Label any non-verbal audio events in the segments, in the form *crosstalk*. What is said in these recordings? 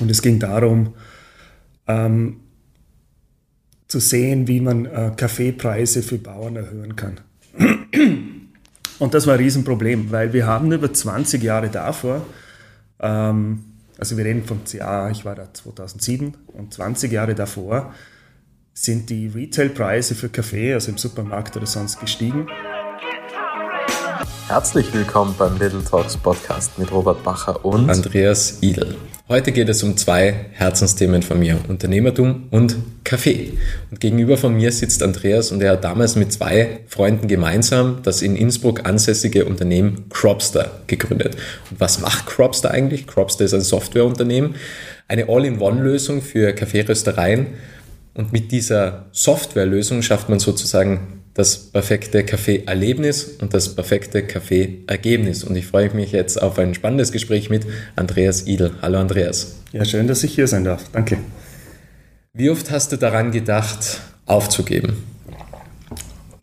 Und es ging darum, ähm, zu sehen, wie man äh, Kaffeepreise für Bauern erhöhen kann. *clears throat* Und das war ein Riesenproblem, weil wir haben über 20 Jahre davor, ähm, also wir reden vom Jahr, ich war da 2007 und 20 Jahre davor, sind die Retailpreise für Kaffee, also im Supermarkt oder sonst gestiegen. Herzlich willkommen beim Little Talks Podcast mit Robert Bacher und Andreas Idel. Heute geht es um zwei Herzensthemen von mir, Unternehmertum und Kaffee. Und gegenüber von mir sitzt Andreas und er hat damals mit zwei Freunden gemeinsam das in Innsbruck ansässige Unternehmen Cropster gegründet. Und was macht Cropster eigentlich? Cropster ist ein Softwareunternehmen, eine All-in-One-Lösung für Kaffeeröstereien. Und mit dieser Softwarelösung schafft man sozusagen das perfekte Kaffee-Erlebnis und das perfekte Kaffee-Ergebnis. Und ich freue mich jetzt auf ein spannendes Gespräch mit Andreas Idel. Hallo Andreas. Ja, schön, dass ich hier sein darf. Danke. Wie oft hast du daran gedacht, aufzugeben?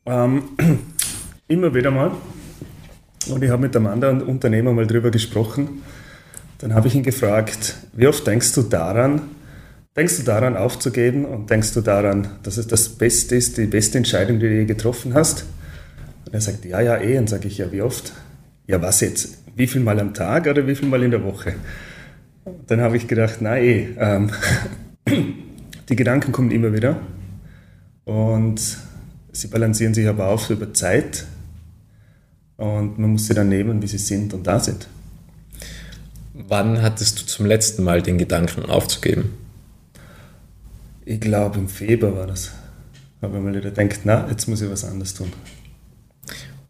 Ähm, *clears throat* immer wieder mal. Und ich habe mit einem anderen Unternehmer mal drüber gesprochen. Dann habe ich ihn gefragt, wie oft denkst du daran, Denkst du daran aufzugeben und denkst du daran, dass es das Beste ist, die beste Entscheidung, die du je getroffen hast? Und er sagt, ja, ja, eh. Und sage ich, ja, wie oft? Ja, was jetzt? Wie viel Mal am Tag oder wie viel Mal in der Woche? Und dann habe ich gedacht, na eh, ähm, *clears throat* die Gedanken kommen immer wieder und sie balancieren sich aber auf über Zeit und man muss sie dann nehmen, wie sie sind und da sind. Wann hattest du zum letzten Mal den Gedanken aufzugeben? Ich glaube im Februar war das, habe ich mal wieder gedacht, na, jetzt muss ich was anderes tun.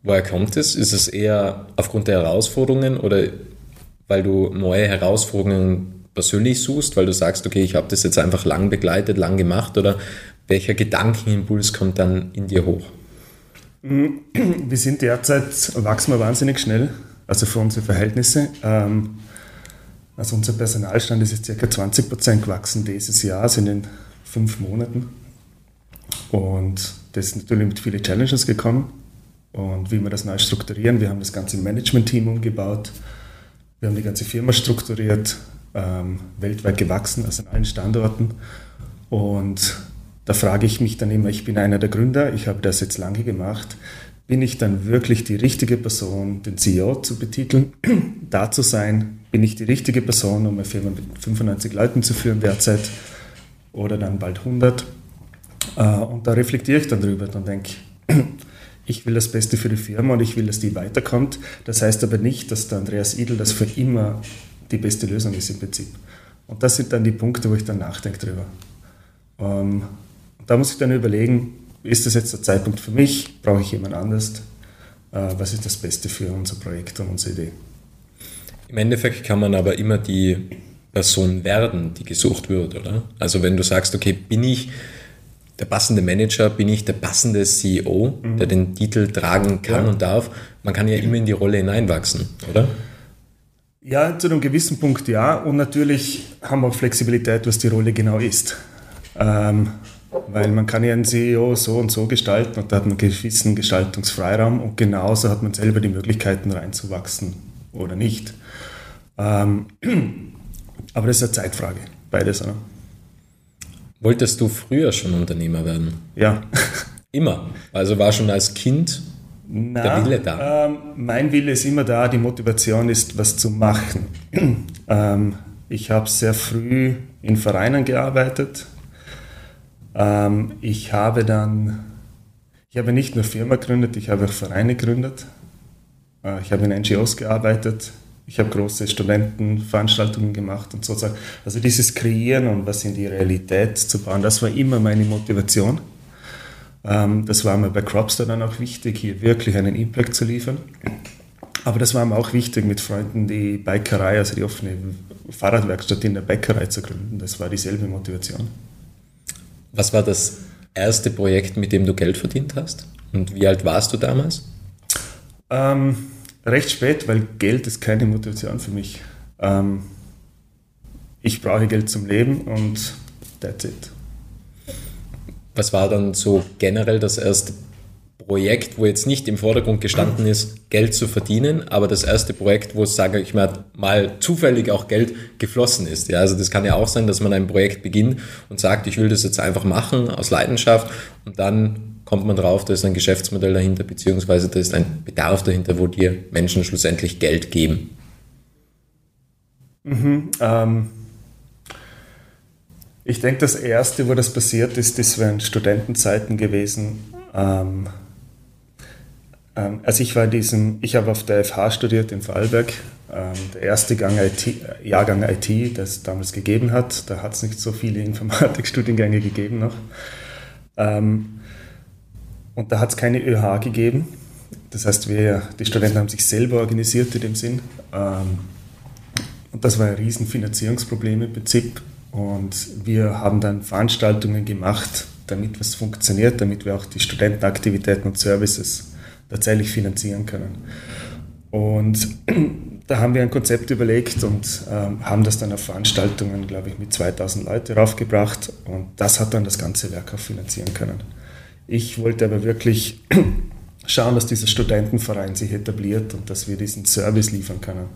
Woher kommt es? Ist es eher aufgrund der Herausforderungen oder weil du neue Herausforderungen persönlich suchst, weil du sagst, okay, ich habe das jetzt einfach lang begleitet, lang gemacht oder welcher Gedankenimpuls kommt dann in dir hoch? *clears throat* Wir sind derzeit, wachsen wir wahnsinnig schnell, also für unsere Verhältnisse. Ähm, also unser Personalstand ist jetzt ca. 20 Prozent gewachsen dieses Jahr, sind in fünf Monaten. Und das ist natürlich mit vielen Challenges gekommen. Und wie wir das neu strukturieren, wir haben das ganze Management-Team umgebaut, wir haben die ganze Firma strukturiert, ähm, weltweit gewachsen, also an allen Standorten. Und da frage ich mich dann immer, ich bin einer der Gründer, ich habe das jetzt lange gemacht, bin ich dann wirklich die richtige Person, den CEO zu betiteln, *clears throat* da zu sein? Bin ich die richtige Person, um eine Firma mit 95 Leuten zu führen derzeit? Oder dann bald 100. Äh, und da reflektiere ich dann drüber und denke, *clears throat* ich will das Beste für die Firma und ich will, dass die weiterkommt. Das heißt aber nicht, dass der Andreas Idel das für immer die beste Lösung ist im Prinzip. Und das sind dann die Punkte, wo ich dann nachdenke drüber. Ähm, da muss ich dann überlegen, ist das jetzt der Zeitpunkt für mich? Brauche ich jemand anders? Äh, was ist das Beste für unser Projekt und unsere Idee? Im Endeffekt kann man aber immer die Person werden, die gesucht wird, oder? Also wenn du sagst, okay, bin ich der passende Manager, bin ich der passende CEO, mhm. der den Titel tragen kann ja. und darf, man kann ja immer in die Rolle hineinwachsen, oder? Ja, zu einem gewissen Punkt ja. Und natürlich haben wir auch Flexibilität, was die Rolle genau ist. Ähm, weil man kann ja einen CEO so und so gestalten und da hat man einen gewissen Gestaltungsfreiraum und genauso hat man selber die Möglichkeiten reinzuwachsen oder nicht. Ähm, aber das ist eine Zeitfrage, beides. Oder? Wolltest du früher schon Unternehmer werden? Ja. *laughs* Immer. Also war schon als Kind Na, der Wille da? Ähm, mein Wille ist immer da, die Motivation ist, was zu machen. *clears throat* ähm, ich habe sehr früh in Vereinen gearbeitet. Ähm, ich habe dann, ich habe nicht nur Firma gegründet, ich habe auch Vereine gegründet. Äh, ich habe in NGOs gearbeitet, ich habe große Studentenveranstaltungen gemacht und so. Also dieses Kreieren und was in die Realität zu bauen, das war immer meine Motivation. Ähm, das war mir bei Cropster dann auch wichtig, hier wirklich einen Impact zu liefern. Aber das war mir auch wichtig, mit Freunden die Bikerei, also die offene Fahrradwerkstatt in der Bäckerei zu gründen. Das war dieselbe Motivation. Was war das erste Projekt, mit dem du Geld verdient hast? Und wie alt warst du damals? Ähm, recht spät, weil Geld ist keine Motivation für mich. Ähm, ich brauche Geld zum Leben und that's it. Was war dann so generell das erste Projekt, wo jetzt nicht im Vordergrund gestanden ist, Geld zu verdienen, aber das erste Projekt, wo, sage ich mal, mal zufällig auch Geld geflossen ist. Ja, also das kann ja auch sein, dass man ein Projekt beginnt und sagt, ich will das jetzt einfach machen aus Leidenschaft und dann kommt man drauf, da ist ein Geschäftsmodell dahinter, beziehungsweise da ist ein Bedarf dahinter, wo dir Menschen schlussendlich Geld geben. Mhm, ähm, ich denke, das Erste, wo das passiert ist, das wären Studentenzeiten gewesen. Ähm, ähm, also ich war in diesem, ich habe auf der FH studiert in Vorarlberg, ähm, der erste Gang IT, äh, Jahrgang IT, das es damals gegeben hat. Da hat es nicht so viele Informatikstudiengänge gegeben noch. Ähm, und da hat es keine ÖH gegeben. Das heißt, wir, die Studenten haben sich selber organisiert in dem Sinn. Ähm, und das war ein riesen Finanzierungsproblem im Prinzip. Und wir haben dann Veranstaltungen gemacht, damit was funktioniert, damit wir auch die Studentenaktivitäten und Services tatsächlich finanzieren können. Und *clears throat* da haben wir ein Konzept überlegt und ähm, haben das dann auf Veranstaltungen, glaube ich, mit 2000 Leuten raufgebracht und das hat dann das ganze Werk auch finanzieren können. Ich wollte aber wirklich *clears throat* schauen, dass dieser Studentenverein sich etabliert und dass wir diesen Service liefern können.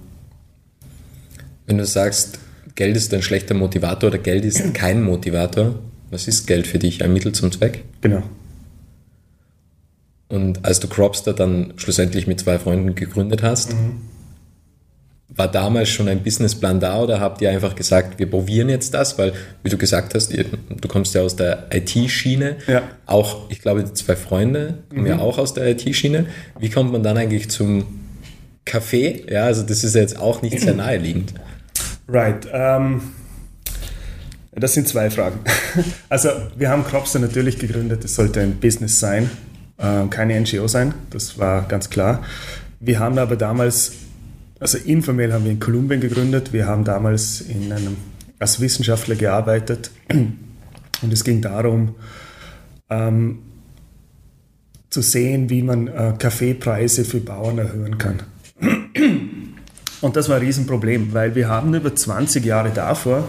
Wenn du sagst, Geld ist ein schlechter Motivator oder Geld ist *clears throat* kein Motivator, was ist Geld für dich? Ein Mittel zum Zweck? Genau. Und als du Cropster dann schlussendlich mit zwei Freunden gegründet hast, mhm. War damals schon ein Businessplan da oder habt ihr einfach gesagt, wir probieren jetzt das? Weil, wie du gesagt hast, ihr, du kommst ja aus der IT-Schiene. Ja. Auch, ich glaube, die zwei Freunde kommen mhm. ja auch aus der IT-Schiene. Wie kommt man dann eigentlich zum Kaffee? Ja, also das ist jetzt auch nicht sehr *clears throat* naheliegend. Right. Um das sind zwei Fragen. *laughs* Also wir haben Cropster natürlich gegründet, es sollte ein Business sein, äh, keine NGO sein, das war ganz klar. Wir haben aber damals, also informell haben wir in Kolumbien gegründet, wir haben damals in einem, als Wissenschaftler gearbeitet *clears throat* und es ging darum, ähm, zu sehen, wie man äh, Kaffeepreise für Bauern erhöhen kann. *clears throat* Und das war ein Riesenproblem, weil wir haben über 20 Jahre davor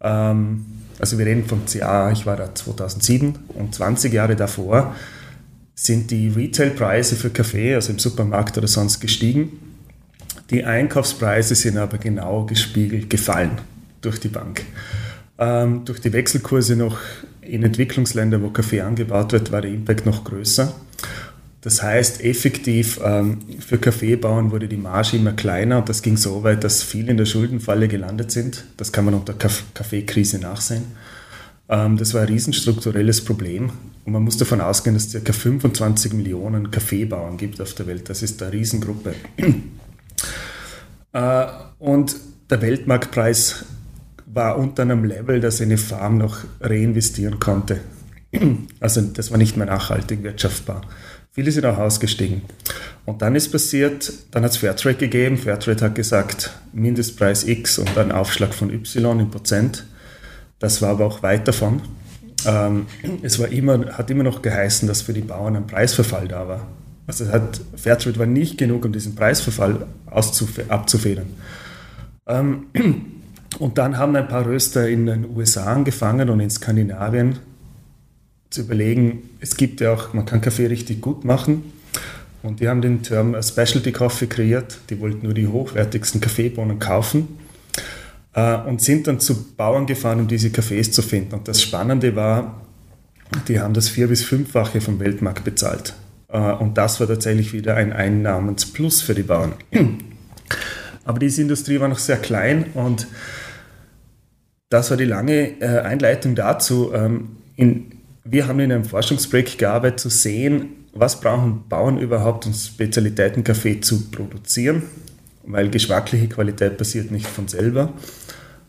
ähm, also wir reden vom CA, ich war da 2007 und 20 Jahre davor sind die Retailpreise für Kaffee, also im Supermarkt oder sonst gestiegen. Die Einkaufspreise sind aber genau gespiegelt gefallen durch die Bank. Ähm, durch die Wechselkurse noch in Entwicklungsländern, wo Kaffee angebaut wird, war der Impact noch größer. Das heißt, effektiv ähm, für Kaffeebauern wurde die Marge immer kleiner und das ging so weit, dass viele in der Schuldenfalle gelandet sind. Das kann man unter Kaffeekrise nachsehen. Ähm, das war ein riesenstrukturelles Problem und man muss davon ausgehen, dass es ca. 25 Millionen Kaffeebauern gibt auf der Welt. Das ist eine Riesengruppe. Äh, und der Weltmarktpreis war unter einem Level, dass eine Farm noch reinvestieren konnte. *clears throat* Also das war nicht mehr nachhaltig wirtschaftbar. Viele sind auch ausgestiegen. Und dann ist passiert, dann hat es Fairtrade gegeben. Fairtrade hat gesagt, Mindestpreis X und dann Aufschlag von Y in Prozent. Das war aber auch weit davon. Ähm, es war immer, hat immer noch geheißen, dass für die Bauern ein Preisverfall da war. Also hat, Fairtrade war nicht genug, um diesen Preisverfall abzufedern. Ähm, *clears throat* und dann haben ein paar Röster in den USA angefangen und in Skandinavien zu überlegen, es gibt ja auch, man kann Kaffee richtig gut machen. Und die haben den Term Specialty Coffee kreiert. Die wollten nur die hochwertigsten Kaffeebohnen kaufen äh, und sind dann zu Bauern gefahren, um diese Kaffees zu finden. Und das Spannende war, die haben das vier- bis fünffache vom Weltmarkt bezahlt. Äh, und das war tatsächlich wieder ein Einnahmensplus für die Bauern. *clears throat* Aber diese Industrie war noch sehr klein und das war die lange äh, Einleitung dazu. Ähm, in, wir haben in einem Forschungsprojekt gearbeitet, zu sehen, was brauchen Bauern überhaupt, um Spezialitätenkaffee zu produzieren, weil geschmackliche Qualität passiert nicht von selber.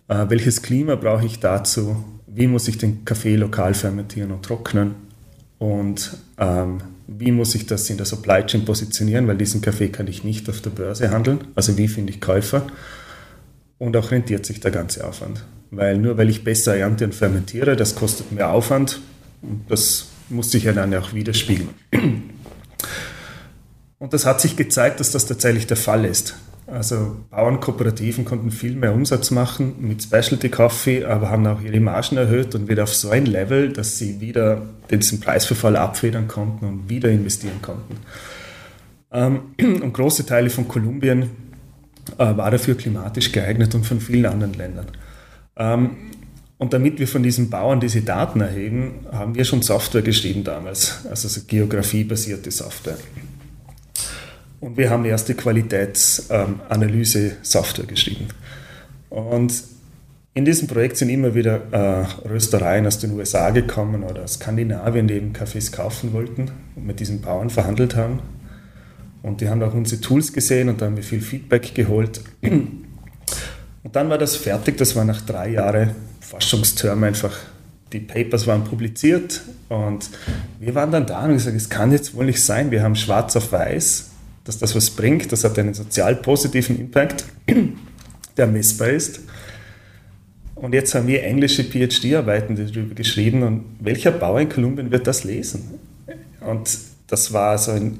Äh, welches Klima brauche ich dazu? Wie muss ich den Kaffee lokal fermentieren und trocknen? Und ähm, wie muss ich das in der Supply Chain positionieren, weil diesen Kaffee kann ich nicht auf der Börse handeln. Also wie finde ich Käufer? Und auch rentiert sich der ganze Aufwand. Weil nur weil ich besser ernte und fermentiere, das kostet mehr Aufwand, das muss sich ja dann auch widerspiegeln. Und das hat sich gezeigt, dass das tatsächlich der Fall ist. Also Bauernkooperativen konnten viel mehr Umsatz machen mit Specialty Coffee, aber haben auch ihre Margen erhöht und wieder auf so ein Level, dass sie wieder diesen Preisverfall abfedern konnten und wieder investieren konnten. Ähm, *clears throat* und große Teile von Kolumbien äh, war dafür klimatisch geeignet und von vielen anderen Ländern. Ähm, und damit wir von diesen Bauern diese Daten erheben, haben wir schon Software geschrieben damals, also so geografiebasierte Software. Und wir haben erste Qualitätsanalyse-Software geschrieben. Und in diesem Projekt sind immer wieder äh, Röstereien aus den USA gekommen oder aus Skandinavien, die eben Kaffees kaufen wollten und mit diesen Bauern verhandelt haben. Und die haben auch unsere Tools gesehen und da haben wir viel Feedback geholt. Und dann war das fertig, das war nach drei Jahren Forschungsterm einfach, die Papers waren publiziert und wir waren dann da und gesagt, es kann jetzt wohl nicht sein, wir haben schwarz auf weiß, dass das was bringt, das hat einen sozial positiven Impact, *clears throat* der messbar ist. Und jetzt haben wir englische PhD-Arbeiten darüber geschrieben und welcher Bauer in Kolumbien wird das lesen? Und das war so ein,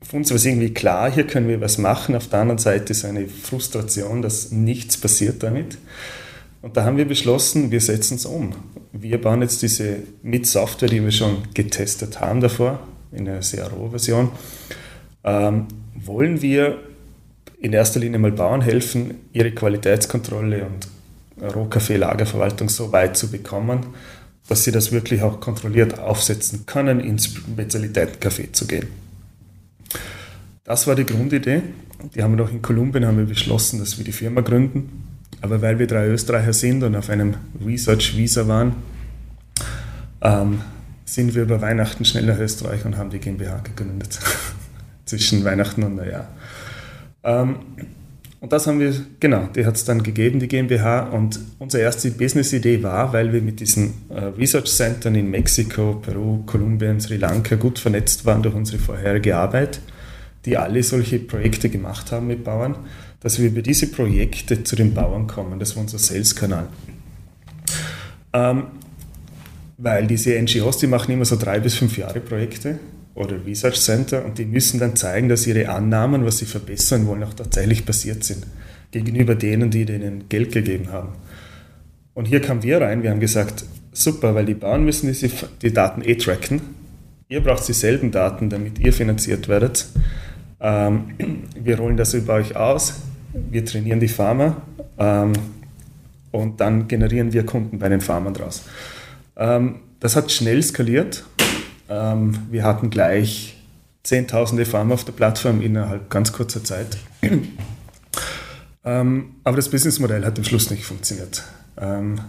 für uns war es irgendwie klar, hier können wir was machen. Auf der anderen Seite ist eine Frustration, dass nichts passiert damit. Und da haben wir beschlossen, wir setzen es um. Wir bauen jetzt diese mit Software, die wir schon getestet haben davor, in einer sehr rohe Version, ähm, wollen wir in erster Linie mal Bauern helfen, ihre Qualitätskontrolle und Rohkaffee-Lagerverwaltung so weit zu bekommen, dass sie das wirklich auch kontrolliert aufsetzen können, ins Spezialitätenkaffee zu gehen. Das war die Grundidee. Die haben wir noch in Kolumbien haben wir beschlossen, dass wir die Firma gründen aber weil wir drei Österreicher sind und auf einem Research-Visa waren, ähm, sind wir über Weihnachten schnell nach Österreich und haben die GmbH gegründet. *laughs* Zwischen Weihnachten und Neujahr. Ähm, und das haben wir, genau, die hat es dann gegeben, die GmbH. Und unsere erste Business-Idee war, weil wir mit diesen äh, Research Centern in Mexiko, Peru, Kolumbien, Sri Lanka gut vernetzt waren durch unsere vorherige Arbeit, die alle solche Projekte gemacht haben mit Bauern, dass wir über diese Projekte zu den Bauern kommen. Das war unser Sales-Kanal. Ähm, weil diese NGOs, die machen immer so drei bis fünf Jahre Projekte oder Research Center und die müssen dann zeigen, dass ihre Annahmen, was sie verbessern wollen, auch tatsächlich passiert sind gegenüber denen, die denen Geld gegeben haben. Und hier kamen wir rein, wir haben gesagt, super, weil die Bauern müssen diese, die Daten eh tracken. Ihr braucht dieselben Daten, damit ihr finanziert werdet. Ähm, wir rollen das über euch aus wir trainieren die Farmer ähm, und dann generieren wir Kunden bei den Farmern draus. Ähm, das hat schnell skaliert. Ähm, wir hatten gleich zehntausende Farmer auf der Plattform innerhalb ganz kurzer Zeit. Ähm, aber das Businessmodell hat am Schluss nicht funktioniert. Ähm,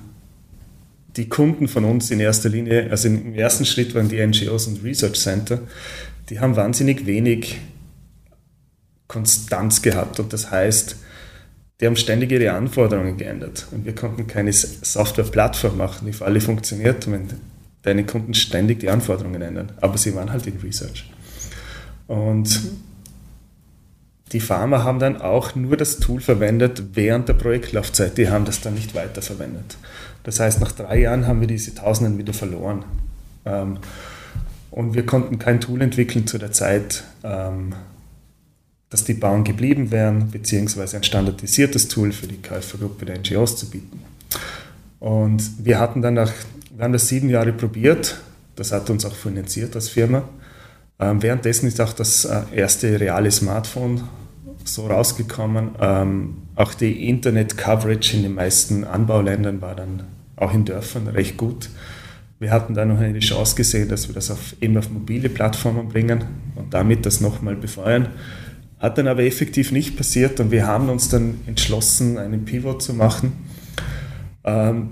die Kunden von uns in erster Linie, also im ersten Schritt waren die NGOs und Research Center, die haben wahnsinnig wenig Konstanz gehabt. Und das heißt, die haben ständig ihre Anforderungen geändert. Und wir konnten keine Software-Plattform machen, die für alle funktioniert, wenn deine Kunden ständig die Anforderungen ändern. Aber sie waren halt in Research. Und die Farmer haben dann auch nur das Tool verwendet während der Projektlaufzeit. Die haben das dann nicht weiterverwendet. Das heißt, nach drei Jahren haben wir diese Tausenden wieder verloren. Ähm, und wir konnten kein Tool entwickeln zu der Zeit, ähm, dass die Bauern geblieben wären, beziehungsweise ein standardisiertes Tool für die Käufergruppe der NGOs zu bieten. Und wir hatten dann nach, wir haben das sieben Jahre probiert, das hat uns auch finanziert als Firma. Ähm, währenddessen ist auch das äh, erste reale Smartphone so rausgekommen. Ähm, auch die Internet-Coverage in den meisten Anbauländern war dann auch in Dörfern recht gut. Wir hatten dann noch eine Chance gesehen, dass wir das auf, eben auf mobile Plattformen bringen und damit das nochmal befeuern. Hat dann aber effektiv nicht passiert und wir haben uns dann entschlossen, einen Pivot zu machen, ähm,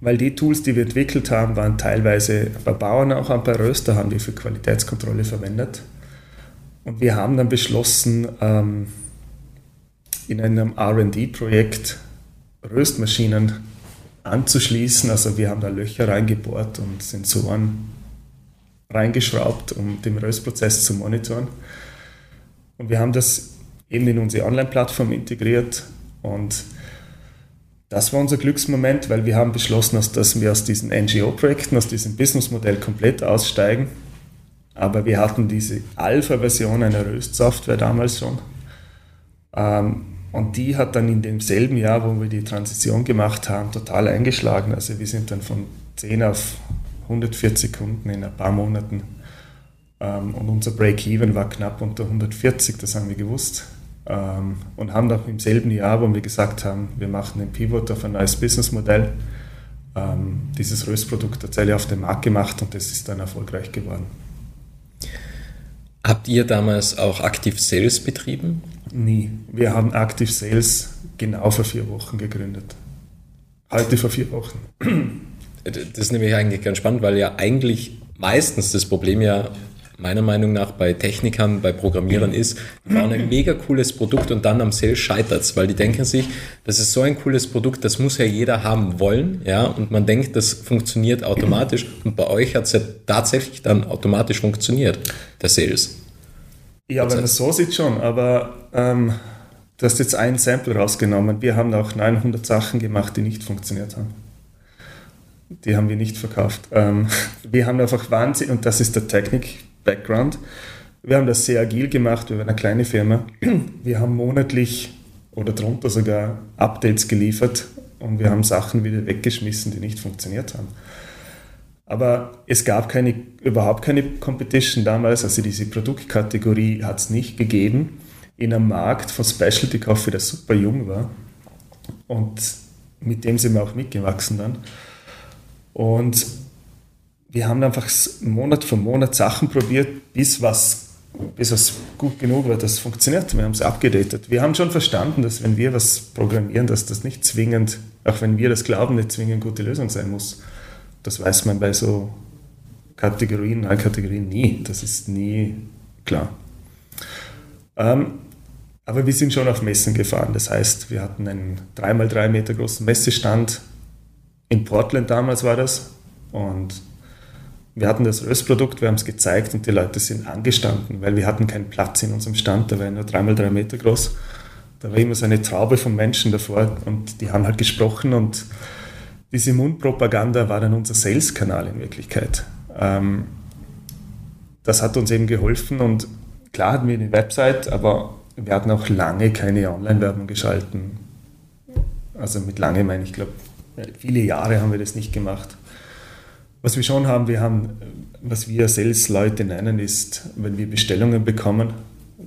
weil die Tools, die wir entwickelt haben, waren teilweise bei Bauern, auch bei Röster haben wir für Qualitätskontrolle verwendet. Und wir haben dann beschlossen, ähm, in einem RD-Projekt Röstmaschinen anzuschließen. Also wir haben da Löcher reingebohrt und Sensoren reingeschraubt, um den Röstprozess zu monitoren. Und wir haben das eben in unsere Online-Plattform integriert und das war unser Glücksmoment, weil wir haben beschlossen, dass wir aus diesen NGO-Projekten, aus diesem Businessmodell komplett aussteigen. Aber wir hatten diese Alpha-Version einer Röst-Software damals schon. Ähm, und die hat dann in demselben Jahr, wo wir die Transition gemacht haben, total eingeschlagen. Also wir sind dann von 10 auf 140 Kunden in ein paar Monaten. Ähm, und unser Break-Even war knapp unter 140, das haben wir gewusst. Ähm, und haben dann im selben Jahr, wo wir gesagt haben, wir machen einen Pivot auf ein neues Businessmodell, ähm, dieses Röstprodukt tatsächlich auf den Markt gemacht und das ist dann erfolgreich geworden. Habt ihr damals auch aktiv Sales betrieben? Nie. Wir haben aktiv Sales genau vor vier Wochen gegründet. Heute vor vier Wochen. Das ist nämlich eigentlich ganz spannend, weil ja eigentlich meistens das Problem ja meiner Meinung nach bei Technikern, bei Programmierern ist, die bauen ein *clears throat* mega cooles Produkt und dann am Sales scheitert es, weil die denken sich, das ist so ein cooles Produkt, das muss ja jeder haben wollen, ja, und man denkt, das funktioniert automatisch *clears throat* und bei euch hat es ja tatsächlich dann automatisch funktioniert, der Sales. Ja, wenn man so sieht schon, aber ähm, du hast jetzt ein Sample rausgenommen. Wir haben auch 900 Sachen gemacht, die nicht funktioniert haben. Die haben wir nicht verkauft. Ähm, *laughs* wir haben einfach Wahnsinn, und das ist der Technik-Background. Wir haben das sehr agil gemacht, wir waren eine kleine Firma. Wir haben monatlich oder drunter sogar Updates geliefert und wir haben Sachen wieder weggeschmissen, die nicht funktioniert haben. Aber es gab keine, überhaupt keine Competition damals, also diese Produktkategorie hat es nicht gegeben in einem Markt von Specialty Coffee, der super jung war. Und mit dem sind wir auch mitgewachsen dann. Und wir haben einfach Monat für Monat Sachen probiert, bis was, bis was gut genug war, dass es funktioniert. Wir haben es abgedatet. Wir haben schon verstanden, dass wenn wir was programmieren, dass das nicht zwingend, auch wenn wir das glauben, nicht zwingend gute Lösung sein muss. Das weiß man bei so Kategorien, Kategorien nie. Das ist nie klar. Ähm, aber wir sind schon auf Messen gefahren. Das heißt, wir hatten einen 3x3 Meter großen Messestand. In Portland damals war das. Und wir hatten das Röstprodukt, wir haben es gezeigt und die Leute sind angestanden, weil wir hatten keinen Platz in unserem Stand. Der war nur 3x3 Meter groß. Da war immer so eine Traube von Menschen davor und die haben halt gesprochen und diese Mundpropaganda war dann unser Sales-Kanal in Wirklichkeit. Ähm, das hat uns eben geholfen und klar hatten wir eine Website, aber wir hatten auch lange keine Online-Werbung geschalten. Also mit lange meine ich, glaube, viele Jahre haben wir das nicht gemacht. Was wir schon haben, wir haben, was wir Sales-Leute nennen, ist, wenn wir Bestellungen bekommen,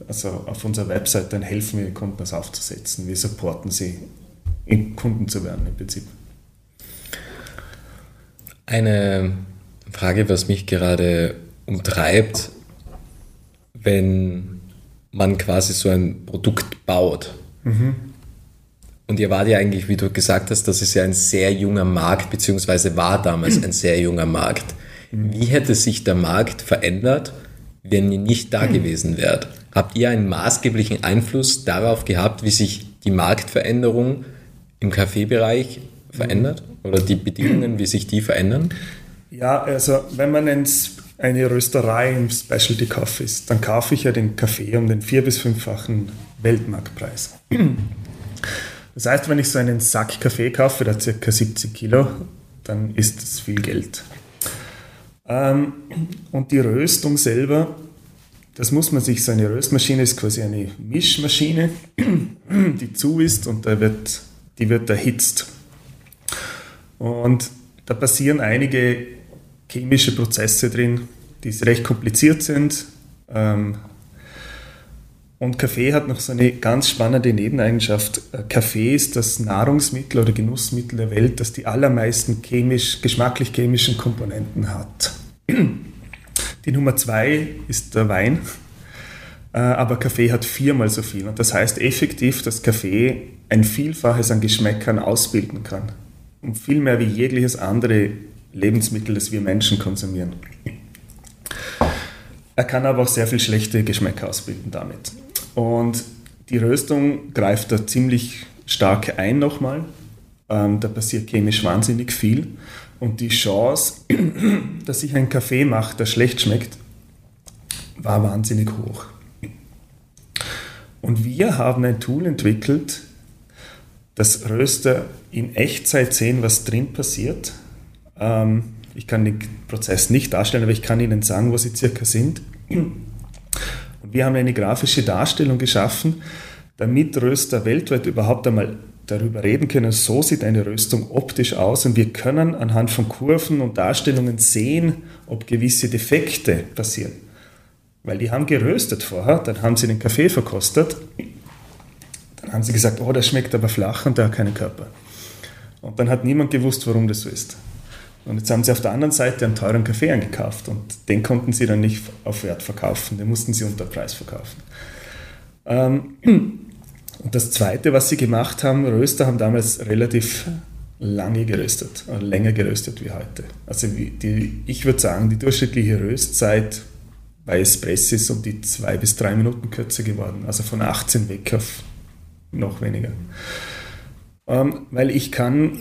also auf unserer Website, dann helfen wir Kunden, das aufzusetzen. Wir supporten sie, Kunden zu werden im Prinzip. Eine Frage, was mich gerade umtreibt, wenn man quasi so ein Produkt baut. Mhm. Und ihr wart ja eigentlich, wie du gesagt hast, das ist ja ein sehr junger Markt, beziehungsweise war damals ein sehr junger Markt. Wie hätte sich der Markt verändert, wenn ihr nicht da mhm. gewesen wärt? Habt ihr einen maßgeblichen Einfluss darauf gehabt, wie sich die Marktveränderung im Kaffeebereich verändert? Oder die Bedingungen, wie sich die verändern? Ja, also wenn man ins, eine Rösterei im Specialty Coffee ist, dann kaufe ich ja den Kaffee um den vier- bis fünffachen Weltmarktpreis. Das heißt, wenn ich so einen Sack Kaffee kaufe, der ca. 70 Kilo, dann ist das viel Geld. Ähm, und die Röstung selber, das muss man sich, so eine Röstmaschine ist quasi eine Mischmaschine, *clears throat* die zu ist und da wird, die wird erhitzt. Und da passieren einige chemische Prozesse drin, die recht kompliziert sind. Ähm, und Kaffee hat noch so eine ganz spannende Nebeneigenschaft. Äh, Kaffee ist das Nahrungsmittel oder Genussmittel der Welt, das die allermeisten chemisch, geschmacklich-chemischen Komponenten hat. *clears throat* Die Nummer zwei ist der Wein, äh, aber Kaffee hat viermal so viel. Und das heißt effektiv, dass Kaffee ein Vielfaches an Geschmäckern ausbilden kann und viel mehr wie jegliches andere Lebensmittel, das wir Menschen konsumieren. Er kann aber auch sehr viel schlechte Geschmäcker ausbilden damit. Und die Röstung greift da ziemlich stark ein nochmal. Ähm, da passiert chemisch wahnsinnig viel. Und die Chance, *clears throat* dass ich einen Kaffee mache, der schlecht schmeckt, war wahnsinnig hoch. Und wir haben ein Tool entwickelt, dass Röster in Echtzeit sehen, was drin passiert. Ähm, ich kann den Prozess nicht darstellen, aber ich kann Ihnen sagen, wo sie circa sind. *clears throat* Wir haben eine grafische Darstellung geschaffen, damit Röster weltweit überhaupt einmal darüber reden können, so sieht eine Röstung optisch aus und wir können anhand von Kurven und Darstellungen sehen, ob gewisse Defekte passieren. Weil die haben geröstet vorher, dann haben sie den Kaffee verkostet, dann haben sie gesagt, oh, das schmeckt aber flach und der hat keinen Körper. Und dann hat niemand gewusst, warum das so ist. Und jetzt haben sie auf der anderen Seite einen teuren Kaffee angekauft und den konnten sie dann nicht auf Wert verkaufen, den mussten sie unter Preis verkaufen. Ähm, und das Zweite, was sie gemacht haben, Röster haben damals relativ lange geröstet, äh, länger geröstet wie heute. Also die, ich würde sagen, die durchschnittliche Röstzeit bei Espresso ist um die zwei bis drei Minuten kürzer geworden, also von 18 weg auf noch weniger. Ähm, weil ich kann,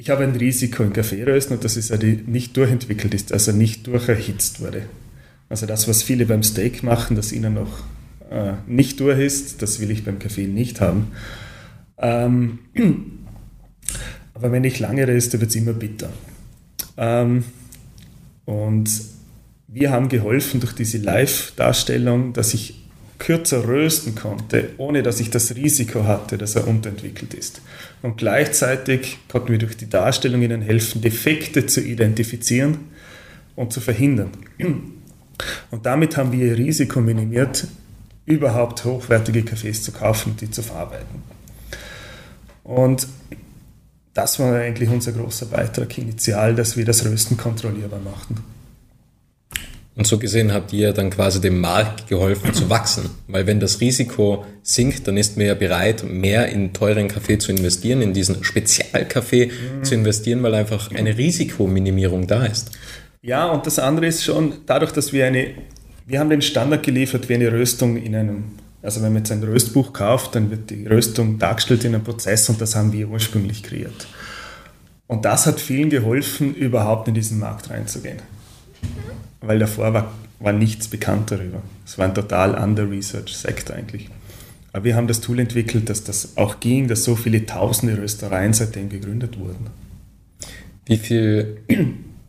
ich habe ein Risiko im Kaffeerösten und das ist, dass die nicht durchentwickelt ist, also nicht durcherhitzt wurde. Also das, was viele beim Steak machen, das ihnen noch äh, nicht durch ist, das will ich beim Kaffee nicht haben. Ähm, aber wenn ich lange röste, wird es immer bitter. Ähm, und wir haben geholfen durch diese Live-Darstellung, dass ich kürzer rösten konnte, ohne dass ich das Risiko hatte, dass er unterentwickelt ist. Und gleichzeitig konnten wir durch die Darstellung ihnen helfen, Defekte zu identifizieren und zu verhindern. Und damit haben wir ihr Risiko minimiert, überhaupt hochwertige Kaffees zu kaufen und die zu verarbeiten. Und das war eigentlich unser großer Beitrag initial, dass wir das Rösten kontrollierbar machten. Und so gesehen habt ihr dann quasi dem Markt geholfen zu wachsen. Weil wenn das Risiko sinkt, dann ist man ja bereit, mehr in teuren Kaffee zu investieren, in diesen Spezialkaffee mhm. zu investieren, weil einfach eine Risikominimierung da ist. Ja, und das andere ist schon, dadurch, dass wir eine, wir haben den Standard geliefert wie eine Röstung in einem, also wenn man jetzt ein Röstbuch kauft, dann wird die Röstung dargestellt in einem Prozess und das haben wir ursprünglich kreiert. Und das hat vielen geholfen, überhaupt in diesen Markt reinzugehen weil davor war, war nichts bekannt darüber. Es war ein total under-researched Sektor eigentlich. Aber wir haben das Tool entwickelt, dass das auch ging, dass so viele tausende Röstereien seitdem gegründet wurden. Wie viele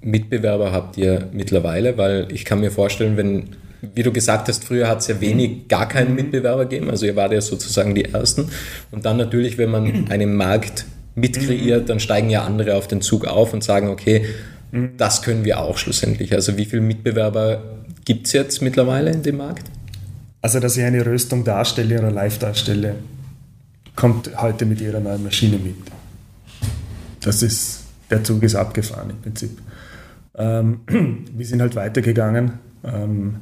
Mitbewerber habt ihr mittlerweile? Weil ich kann mir vorstellen, wenn, wie du gesagt hast, früher hat es ja wenig, gar keinen Mitbewerber gegeben. Also ihr wart ja sozusagen die Ersten. Und dann natürlich, wenn man einen Markt mitkreiert, dann steigen ja andere auf den Zug auf und sagen, okay, Mhm. Das können wir auch schlussendlich. Also wie viele Mitbewerber gibt es jetzt mittlerweile in dem Markt? Also dass ich eine Röstung darstelle oder live darstelle, kommt heute mit ihrer neuen Maschine mit. Das ist, der Zug ist abgefahren im Prinzip. Ähm, *clears throat* wir sind halt weitergegangen. Ähm,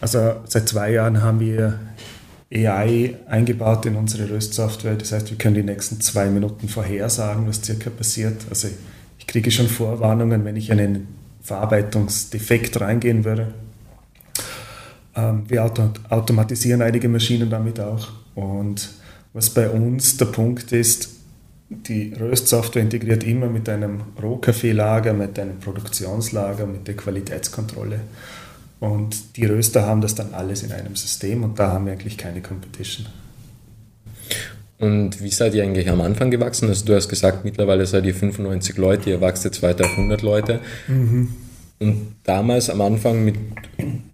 also seit zwei Jahren haben wir AI eingebaut in unsere Röstsoftware. Das heißt, wir können die nächsten zwei Minuten vorhersagen, was circa passiert. Also ich kriege schon Vorwarnungen, wenn ich einen Verarbeitungsdefekt reingehen würde. Ähm, wir auto automatisieren einige Maschinen damit auch. Und was bei uns der Punkt ist, die Röstsoftware integriert immer mit einem Rohkaffeelager, mit einem Produktionslager, mit der Qualitätskontrolle. Und die Röster haben das dann alles in einem System und da haben wir eigentlich keine Competition. Und wie seid ihr eigentlich am Anfang gewachsen? Also du hast gesagt, mittlerweile seid ihr 95 Leute, ihr wächst jetzt weiter auf 100 Leute. Mhm. Und damals am Anfang mit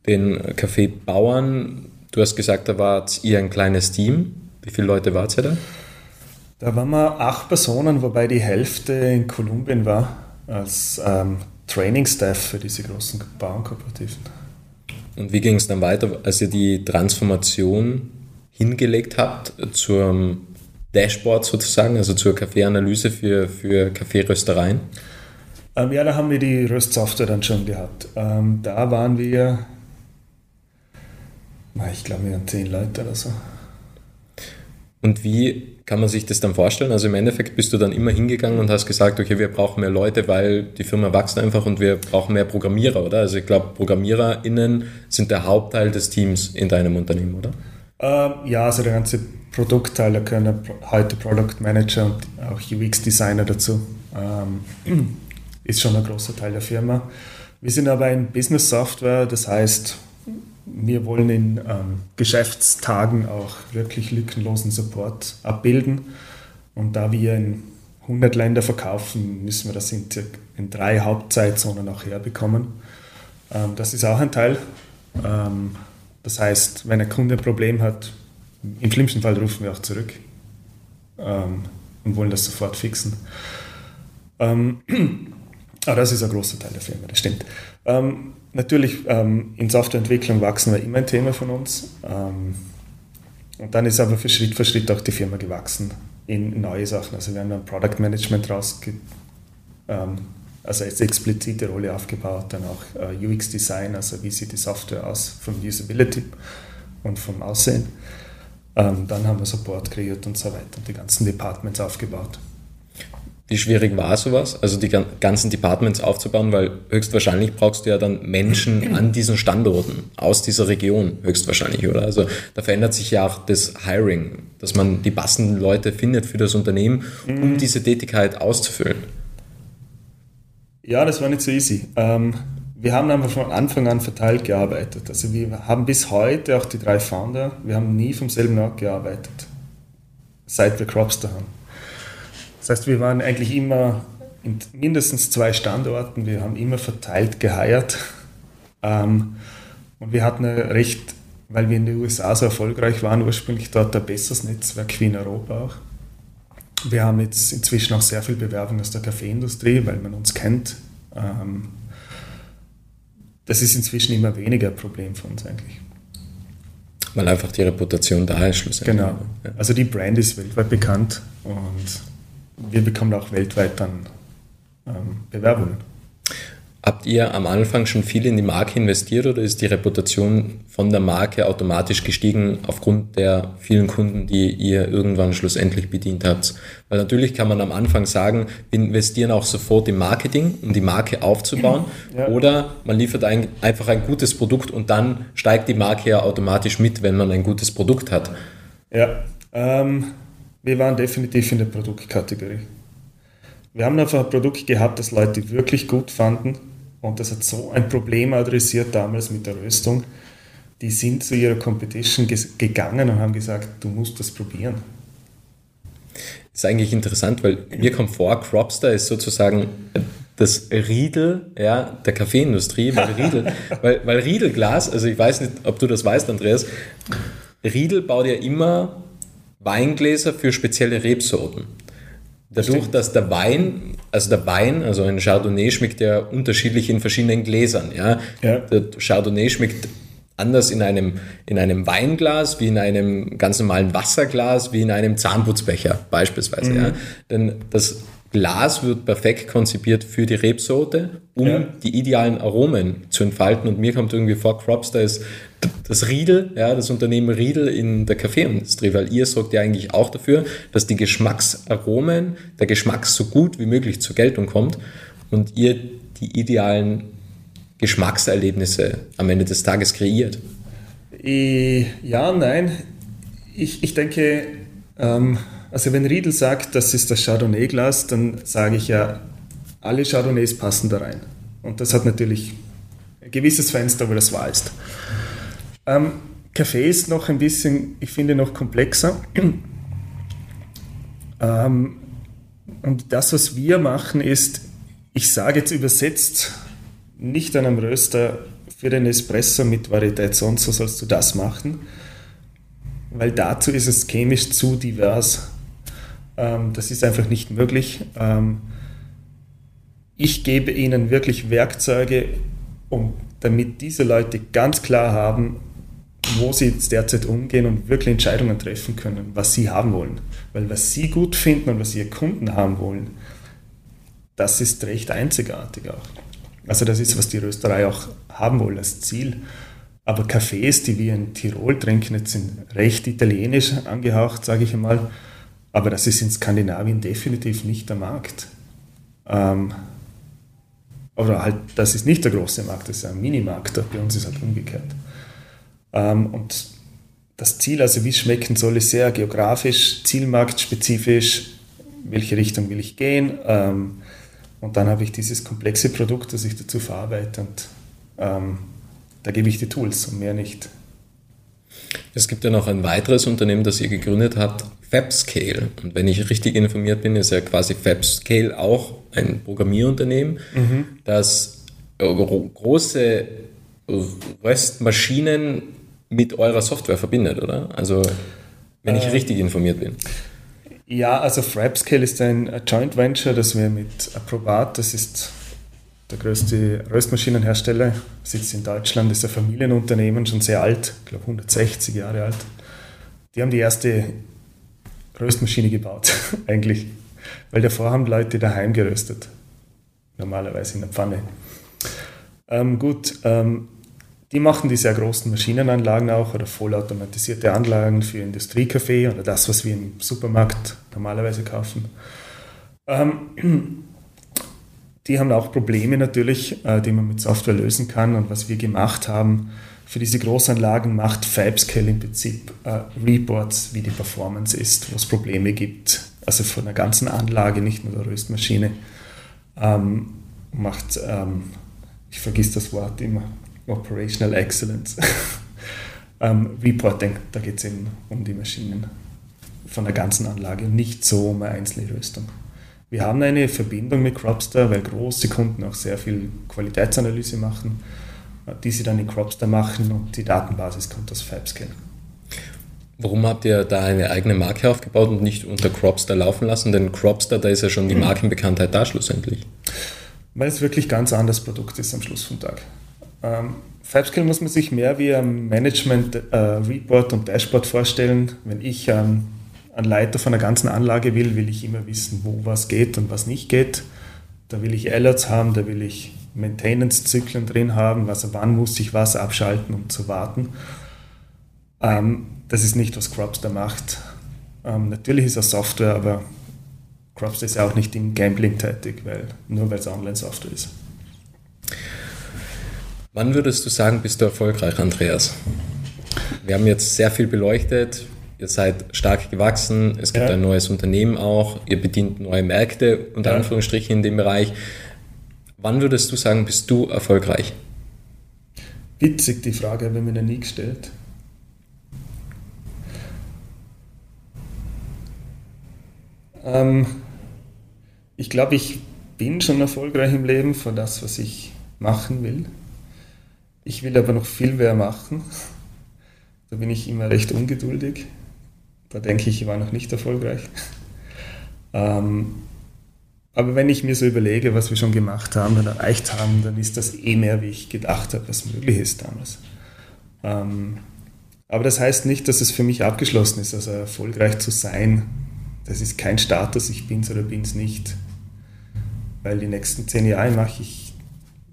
den Kaffeebauern, du hast gesagt, da wart ihr ein kleines Team. Wie viele Leute wart ihr da? Da waren wir acht Personen, wobei die Hälfte in Kolumbien war, als ähm, Training-Staff für diese großen Bauernkooperativen. Und wie ging es dann weiter, als ihr die Transformation hingelegt habt zum Dashboard sozusagen, also zur Kaffeeanalyse für, für Kaffeeröstereien? Ähm, ja, da haben wir die Röstsoftware dann schon gehabt. Ähm, da waren wir, ich glaube, wir waren zehn Leute oder so. Und wie kann man sich das dann vorstellen? Also im Endeffekt bist du dann immer hingegangen und hast gesagt, okay, wir brauchen mehr Leute, weil die Firma wächst einfach und wir brauchen mehr Programmierer, oder? Also ich glaube, ProgrammiererInnen sind der Hauptteil des Teams in deinem Unternehmen, oder? Ähm, ja, also der ganze Produktteil, da können heute Product Manager und auch UX-Designer dazu. Ähm, ist schon ein großer Teil der Firma. Wir sind aber ein Business Software, das heißt, wir wollen in ähm, Geschäftstagen auch wirklich lückenlosen Support abbilden. Und da wir in 100 Länder verkaufen, müssen wir das in, in drei Hauptzeitzonen auch herbekommen. Ähm, das ist auch ein Teil. Ähm, das heißt, wenn ein Kunde ein Problem hat, Im schlimmsten Fall rufen wir auch zurück ähm, und wollen das sofort fixen. Ähm, *clears throat* aber das ist ein großer Teil der Firma, das stimmt. Ähm, natürlich, ähm, in Softwareentwicklung wachsen wir immer ein Thema von uns. Ähm, und dann ist aber für Schritt für Schritt auch die Firma gewachsen in neue Sachen. Also wir haben ein Product Management rausge ähm, also als explizite Rolle aufgebaut, dann auch äh, UX Design, also wie sieht die Software aus vom Usability und vom Aussehen. Ähm, dann haben wir Support kreiert und so weiter und die ganzen Departments aufgebaut. Wie schwierig war sowas, also die ganzen Departments aufzubauen, weil höchstwahrscheinlich brauchst du ja dann Menschen an diesen Standorten, aus dieser Region höchstwahrscheinlich, oder? Also da verändert sich ja auch das Hiring, dass man die passenden Leute findet für das Unternehmen, um mhm. diese Tätigkeit auszufüllen. Ja, das war nicht so easy. Ähm, wir haben einfach von Anfang an verteilt gearbeitet. Also wir haben bis heute auch die drei Founder, wir haben nie vom selben Ort gearbeitet, seit wir Cropster haben. Das heißt, wir waren eigentlich immer in mindestens zwei Standorten, wir haben immer verteilt geheiert. Ähm, und wir hatten recht, weil wir in den USA so erfolgreich waren, ursprünglich dort ein besseres Netzwerk wie in Europa auch. Wir haben jetzt inzwischen auch sehr viel Bewerbung aus der Kaffeeindustrie, weil man uns kennt. Ähm, das ist inzwischen immer weniger ein Problem für uns eigentlich. Weil einfach die Reputation da ist schlussendlich. Genau. Also die Brand ist weltweit bekannt und wir bekommen auch weltweit dann ähm, Bewerbungen. Habt ihr am Anfang schon viel in die Marke investiert oder ist die Reputation von der Marke automatisch gestiegen aufgrund der vielen Kunden, die ihr irgendwann schlussendlich bedient habt? Weil natürlich kann man am Anfang sagen, wir investieren auch sofort im Marketing, um die Marke aufzubauen. *clears throat* Ja. Oder man liefert ein, einfach ein gutes Produkt und dann steigt die Marke ja automatisch mit, wenn man ein gutes Produkt hat. Ja, ähm, wir waren definitiv in der Produktkategorie. Wir haben einfach ein Produkt gehabt, das Leute wirklich gut fanden und das hat so ein Problem adressiert damals mit der Röstung. Die sind zu ihrer Competition gegangen und haben gesagt, du musst das probieren. Das ist eigentlich interessant, weil mir kommt vor, Cropster ist sozusagen das Riedel ja, der Kaffeeindustrie, weil, *laughs* Riedel, weil, weil Riedelglas, also ich weiß nicht, ob du das weißt, Andreas, Riedel baut ja immer Weingläser für spezielle Rebsorten. Dadurch, dass der Wein, also der Wein, also ein Chardonnay schmeckt ja unterschiedlich in verschiedenen Gläsern. Ja? ja. Der Chardonnay schmeckt anders in einem, in einem Weinglas, wie in einem ganz normalen Wasserglas, wie in einem Zahnputzbecher beispielsweise. Mhm. Ja? Denn das Glas wird perfekt konzipiert für die Rebsorte, um ja. die idealen Aromen zu entfalten. Und mir kommt irgendwie vor, Cropster ist das Riedel, ja, das Unternehmen Riedel in der Kaffeeindustrie, weil ihr sorgt ja eigentlich auch dafür, dass die Geschmacksaromen, der Geschmack so gut wie möglich zur Geltung kommt und ihr die idealen Geschmackserlebnisse am Ende des Tages kreiert. Ja, nein. Ich, ich denke, ähm, also wenn Riedel sagt, das ist das Chardonnay-Glas, dann sage ich ja, alle Chardonnays passen da rein. Und das hat natürlich ein gewisses Fenster, wo das wahr ist. Ähm, Kaffee ist noch ein bisschen, ich finde, noch komplexer. *clears throat* ähm, und das, was wir machen, ist, ich sage jetzt übersetzt, nicht an einem Röster für den Espresso mit Varietät, sonst so sollst du das machen, weil dazu ist es chemisch zu divers. Ähm, das ist einfach nicht möglich. Ähm, ich gebe ihnen wirklich Werkzeuge, um, damit diese Leute ganz klar haben, wo sie jetzt derzeit umgehen und wirklich Entscheidungen treffen können, was sie haben wollen. Weil was sie gut finden und was ihre Kunden haben wollen, das ist recht einzigartig auch. Also das ist, was die Rösterei auch haben wollen als Ziel. Aber Cafés, die wir in Tirol trinken, jetzt sind recht italienisch angehaucht, sage ich einmal. Aber das ist in Skandinavien definitiv nicht der Markt. Ähm, oder halt, das ist nicht der große Markt, das ist ein Minimarkt. Bei uns ist halt umgekehrt. Ähm, und das Ziel, also wie es schmecken soll, ist sehr geografisch, zielmarktspezifisch, welche Richtung will ich gehen. Ähm, und dann habe ich dieses komplexe Produkt, das ich dazu verarbeite und ähm, da gebe ich die Tools und mehr nicht. Es gibt ja noch ein weiteres Unternehmen, das ihr gegründet habt, FabScale. Und wenn ich richtig informiert bin, ist ja quasi FabScale auch ein Programmierunternehmen, mhm. das große Röstmaschinen mit eurer Software verbindet, oder? Also wenn ich äh, richtig informiert bin. Ja, also FrapScale ist ein Joint Venture, das wir mit Approbat, das ist der größte Röstmaschinenhersteller, sitzt in Deutschland, ist ein Familienunternehmen, schon sehr alt, ich glaube 160 Jahre alt. Die haben die erste Röstmaschine gebaut, *laughs* eigentlich, weil davor haben Leute daheim geröstet, normalerweise in der Pfanne. Ähm, gut, ähm, die machen die sehr großen Maschinenanlagen auch oder vollautomatisierte Anlagen für Industriekaffee oder das, was wir im Supermarkt normalerweise kaufen. Ähm, *clears throat* die haben auch Probleme natürlich, äh, die man mit Software lösen kann. Und was wir gemacht haben, für diese Großanlagen macht FabScale im Prinzip äh, Reports, wie die Performance ist, wo es Probleme gibt. Also von der ganzen Anlage, nicht nur der Röstmaschine. Ähm, macht, ähm, ich vergiss das Wort immer, Operational Excellence. *laughs* ähm, Reporting, da geht es eben um die Maschinen von der ganzen Anlage, nicht so um eine einzelne Röstung. Wir haben eine Verbindung mit Cropster, weil große Kunden auch sehr viel Qualitätsanalyse machen, die sie dann in Cropster machen und die Datenbasis kommt aus FabScale. Warum habt ihr da eine eigene Marke aufgebaut und nicht unter Cropster laufen lassen? Denn Cropster, da ist ja schon die mhm. Markenbekanntheit da schlussendlich. Weil es wirklich ganz anderes Produkt ist am Schluss vom Tag. Ähm, FabScale muss man sich mehr wie ein Management-Report äh, und Dashboard vorstellen. Wenn ich ähm, einen Leiter von der ganzen Anlage will, will ich immer wissen, wo was geht und was nicht geht. Da will ich Alerts haben, da will ich Maintenance-Zyklen drin haben, also wann muss ich was abschalten, um zu warten. Ähm, das ist nicht, was Cropster macht. Ähm, natürlich ist es Software, aber Cropster ist ja auch nicht im Gambling tätig, weil, nur weil es Online-Software ist. Wann würdest du sagen, bist du erfolgreich, Andreas? Wir haben jetzt sehr viel beleuchtet. Ihr seid stark gewachsen. Es gibt ja. ein neues Unternehmen auch. Ihr bedient neue Märkte, unter ja. Anführungsstrichen in dem Bereich. Wann würdest du sagen, bist du erfolgreich? Witzig, die Frage habe ich mir nie gestellt. Ähm, ich glaube, ich bin schon erfolgreich im Leben für das, was ich machen will. Ich will aber noch viel mehr machen. Da bin ich immer recht ungeduldig. Da denke ich, ich war noch nicht erfolgreich. Ähm, aber wenn ich mir so überlege, was wir schon gemacht haben und erreicht haben, dann ist das eh mehr, wie ich gedacht habe, was möglich ist damals. Ähm, aber das heißt nicht, dass es für mich abgeschlossen ist, also erfolgreich zu sein. Das ist kein Status, ich bin es oder bin es nicht. Weil die nächsten zehn Jahre mache ich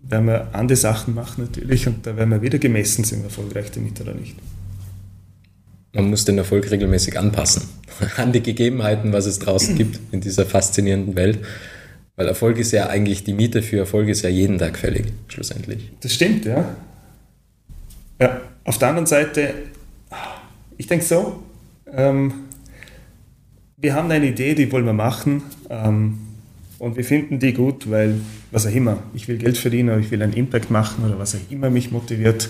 werden wir andere Sachen machen natürlich und da werden wir wieder gemessen, sind wir erfolgreich damit oder nicht. Man muss den Erfolg regelmäßig anpassen *laughs* an die Gegebenheiten, was es draußen gibt in dieser faszinierenden Welt. Weil Erfolg ist ja eigentlich, die Miete für Erfolg ist ja jeden Tag fällig, schlussendlich. Das stimmt, ja. Ja, auf der anderen Seite, ich denke so, ähm, wir haben eine Idee, die wollen wir machen. Ähm, und wir finden die gut, weil, was auch immer, ich will Geld verdienen oder ich will einen Impact machen oder was auch immer mich motiviert.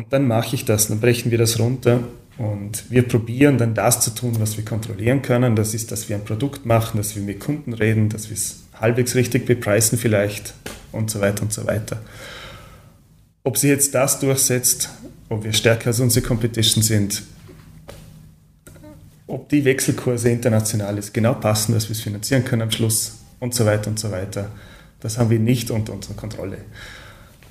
Und dann mache ich das, dann brechen wir das runter und wir probieren dann das zu tun, was wir kontrollieren können. Das ist, dass wir ein Produkt machen, dass wir mit Kunden reden, dass wir es halbwegs richtig bepreisen vielleicht und so weiter und so weiter. Ob sie jetzt das durchsetzt, ob wir stärker als unsere Competition sind, ob die Wechselkurse international ist, genau passen, dass wir es finanzieren können am Schluss und so weiter und so weiter. Das haben wir nicht unter unserer Kontrolle.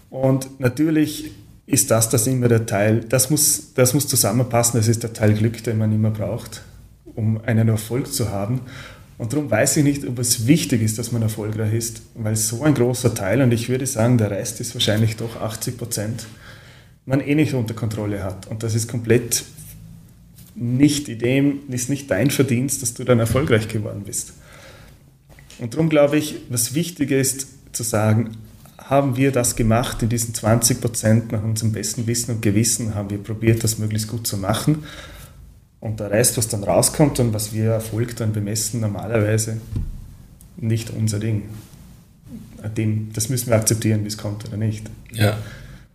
Und natürlich ist das das immer der Teil, das muss, das muss zusammenpassen, das ist der Teil Glück, den man immer braucht, um einen Erfolg zu haben. Und darum weiß ich nicht, ob es wichtig ist, dass man erfolgreich ist, weil so ein großer Teil, und ich würde sagen, der Rest ist wahrscheinlich doch 80 Prozent, man eh nicht unter Kontrolle hat. Und das ist komplett nicht Idee, ist nicht dein Verdienst, dass du dann erfolgreich geworden bist. Und darum glaube ich, was wichtig ist, zu sagen, haben wir das gemacht in diesen 20 Prozent nach unserem besten Wissen und Gewissen, haben wir probiert, das möglichst gut zu machen. Und der Rest, was dann rauskommt und was wir Erfolg dann bemessen, normalerweise nicht unser Ding. das müssen wir akzeptieren, wie es kommt oder nicht. Ja,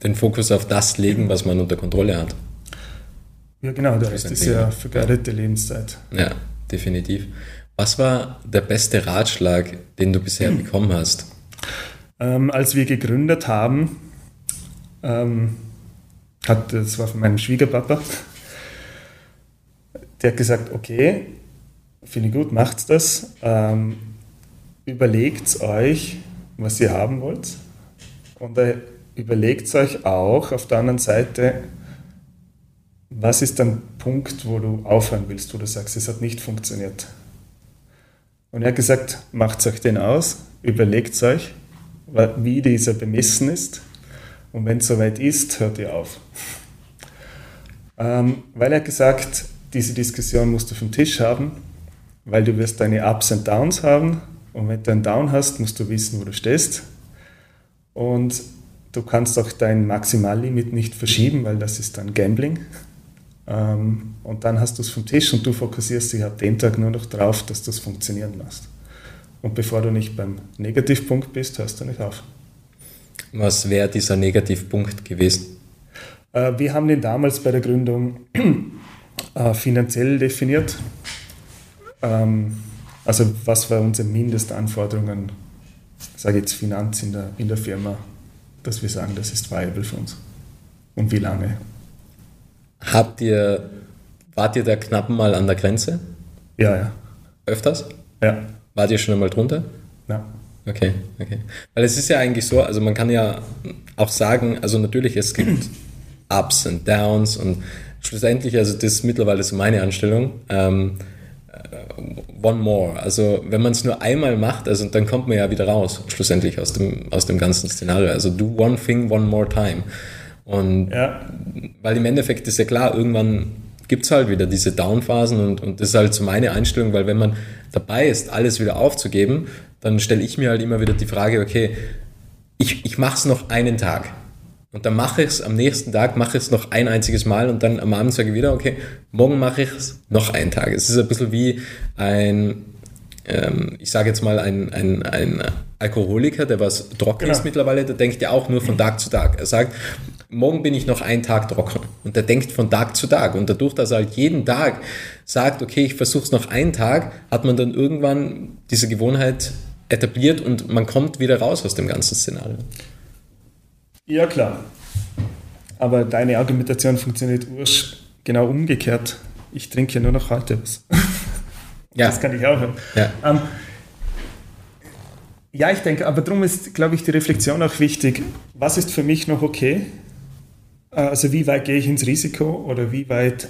den Fokus auf das legen, was man unter Kontrolle hat. Ja, genau, der Rest ist ja vergeudete Lebenszeit. Ja, definitiv. Was war der beste Ratschlag, den du bisher *clears throat* bekommen hast? Ähm, als wir gegründet haben, ähm, hat, das war von meinem Schwiegerpapa, der hat gesagt, okay, finde ich gut, macht das. Ähm, überlegt euch, was ihr haben wollt. Und überlegt euch auch auf der anderen Seite, was ist ein Punkt, wo du aufhören willst, wo du sagst, es hat nicht funktioniert. Und er hat gesagt, macht euch den aus, überlegt euch, wie dieser bemessen ist. Und wenn es soweit ist, hört ihr auf. Ähm, weil er gesagt, diese Diskussion musst du vom Tisch haben, weil du wirst deine Ups und Downs haben. Und wenn du einen Down hast, musst du wissen, wo du stehst. Und du kannst auch dein Maximallimit nicht verschieben, weil das ist dann Gambling. Ähm, und dann hast du es vom Tisch und du fokussierst dich ab dem Tag nur noch darauf, dass du es funktionieren lässt. Und bevor du nicht beim Negativpunkt bist, hörst du nicht auf. Was wäre dieser Negativpunkt gewesen? Äh, wir haben den damals bei der Gründung äh, finanziell definiert. Ähm, also was waren unsere Mindestanforderungen, sage ich jetzt Finanz in der, in der Firma, dass wir sagen, das ist viable für uns. Und wie lange? Habt ihr, wart ihr da knapp mal an der Grenze? Ja, ja. Öfters? Ja. Wart ihr schon einmal drunter? Ja. Okay, okay. Weil es ist ja eigentlich so, also man kann ja auch sagen, also natürlich, es gibt Ups und Downs und schlussendlich, also das ist mittlerweile so meine Anstellung, ähm, äh, one more. Also wenn man es nur einmal macht, also dann kommt man ja wieder raus, schlussendlich aus dem, aus dem ganzen Szenario. Also do one thing one more time. Und ja. weil im Endeffekt ist ja klar, irgendwann gibt es halt wieder diese Downphasen und, und das ist halt so meine Einstellung, weil wenn man dabei ist, alles wieder aufzugeben, dann stelle ich mir halt immer wieder die Frage, okay, ich, ich mache es noch einen Tag. Und dann mache ich es am nächsten Tag, mache ich es noch ein einziges Mal und dann am Abend sage ich wieder, okay, morgen mache ich es noch einen Tag. Es ist ein bisschen wie ein, ähm, ich sage jetzt mal, ein, ein, ein Alkoholiker, der was trocken genau. ist mittlerweile, der denkt ja auch nur von Tag zu Tag. Er sagt, morgen bin ich noch einen Tag trocken. Und der denkt von Tag zu Tag. Und dadurch, dass er halt jeden Tag sagt, okay, ich versuche es noch einen Tag, hat man dann irgendwann diese Gewohnheit etabliert und man kommt wieder raus aus dem ganzen Szenario. Ja, klar. Aber deine Argumentation funktioniert genau umgekehrt. Ich trinke ja nur noch heute was. *laughs* Ja. Das kann ich auch. Ja. Ähm, ja, ich denke, aber darum ist, glaube ich, die Reflexion auch wichtig. Was ist für mich noch okay? Äh, also wie weit gehe ich ins Risiko oder wie weit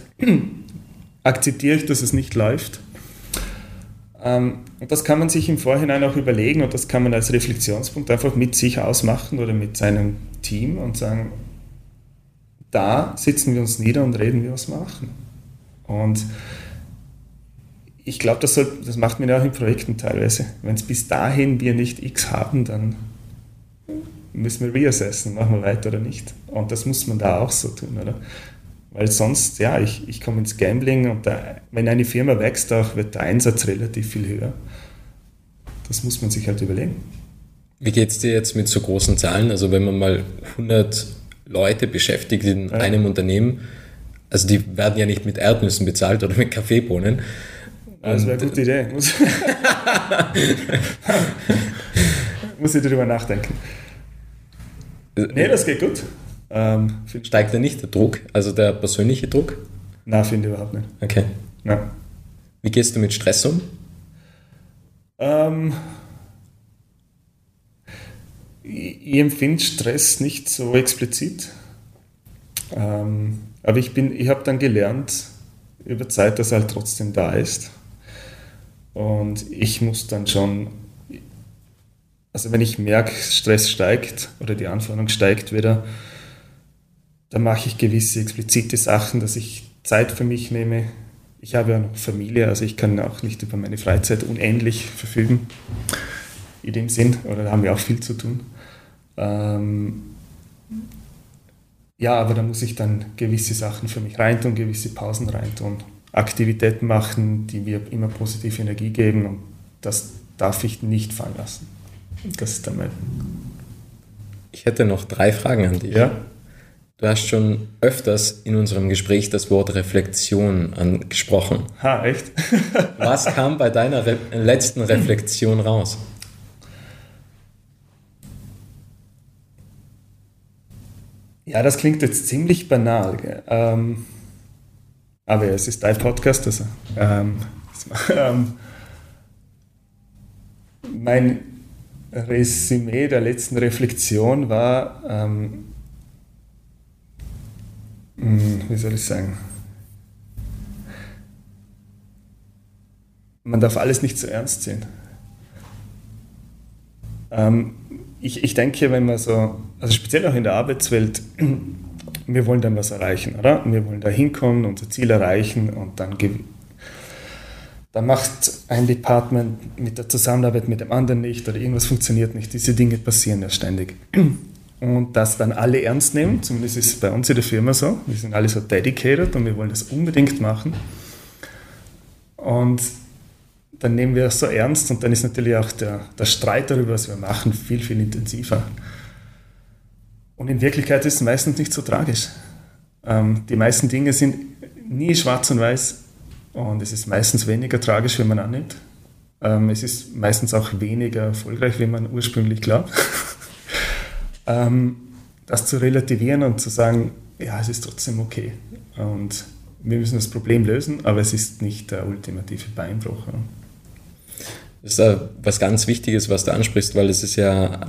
akzeptiere ich, dass es nicht läuft? Ähm, und das kann man sich im Vorhinein auch überlegen und das kann man als Reflexionspunkt einfach mit sich ausmachen oder mit seinem Team und sagen, da sitzen wir uns nieder und reden, wie wir es machen. Und ich glaube, das, das macht man ja auch in Projekten teilweise. Wenn es bis dahin wir nicht X haben, dann müssen wir reassessen, machen wir weiter oder nicht. Und das muss man da auch so tun, oder? Weil sonst, ja, ich, ich komme ins Gambling und da, wenn eine Firma wächst, auch wird der Einsatz relativ viel höher. Das muss man sich halt überlegen. Wie geht es dir jetzt mit so großen Zahlen? Also wenn man mal 100 Leute beschäftigt in ja. einem Unternehmen, also die werden ja nicht mit Erdnüssen bezahlt oder mit Kaffeebohnen, das wäre eine gute Idee. Muss, *laughs* *laughs* Muss ich darüber nachdenken. Nee, das geht gut. Ähm, Steigt da nicht der Druck, also der persönliche Druck? Nein, finde ich überhaupt nicht. Okay. Nein. Wie gehst du mit Stress um? Ähm, ich, empfinde Stress nicht so explizit. Ähm, aber ich, ich habe dann gelernt über Zeit, dass er halt trotzdem da ist. Und ich muss dann schon, also wenn ich merke, Stress steigt oder die Anforderung steigt wieder, dann mache ich gewisse explizite Sachen, dass ich Zeit für mich nehme. Ich habe ja noch Familie, also ich kann auch nicht über meine Freizeit unendlich verfügen. In dem Sinn, oder da haben wir auch viel zu tun. Ähm, ja, aber da muss ich dann gewisse Sachen für mich reintun, gewisse Pausen reintun. Aktivitäten machen, die mir immer positive Energie geben und das darf ich nicht fallen lassen. Das ist damit. Ich hätte noch drei Fragen an dich. Ja? Du hast schon öfters in unserem Gespräch das Wort Reflexion angesprochen. Ha, echt? *laughs* Was kam bei deiner Re letzten Reflexion raus? Ja, das klingt jetzt ziemlich banal. Ähm, Aber es ist dein Podcast, also ähm, *laughs* ähm, mein Resümee der letzten Reflexion war, ähm, hm, wie soll ich sagen, man darf alles nicht zu ernst sehen. Ähm, ich, ich denke, wenn man so, also speziell auch in der Arbeitswelt, *clears throat* wir wollen dann was erreichen, oder? Wir wollen da hinkommen, unser Ziel erreichen und dann, dann macht ein Department mit der Zusammenarbeit mit dem anderen nicht oder irgendwas funktioniert nicht. Diese Dinge passieren ja ständig. *clears throat* Und das dann alle ernst nehmen, zumindest ist es bei uns in der Firma so. Wir sind alle so dedicated und wir wollen das unbedingt machen. Und dann nehmen wir es so ernst und dann ist natürlich auch der, der Streit darüber, was wir machen, viel, viel intensiver. Und in Wirklichkeit ist es meistens nicht so tragisch. Ähm, die meisten Dinge sind nie schwarz und weiß und es ist meistens weniger tragisch, wenn man annimmt. Ähm, es ist meistens auch weniger erfolgreich, wie man ursprünglich glaubt. *laughs* ähm, das zu relativieren und zu sagen, ja, es ist trotzdem okay. Und wir müssen das Problem lösen, aber es ist nicht der ultimative Beinbruch. Das ist was ganz Wichtiges, was du ansprichst, weil es ist ja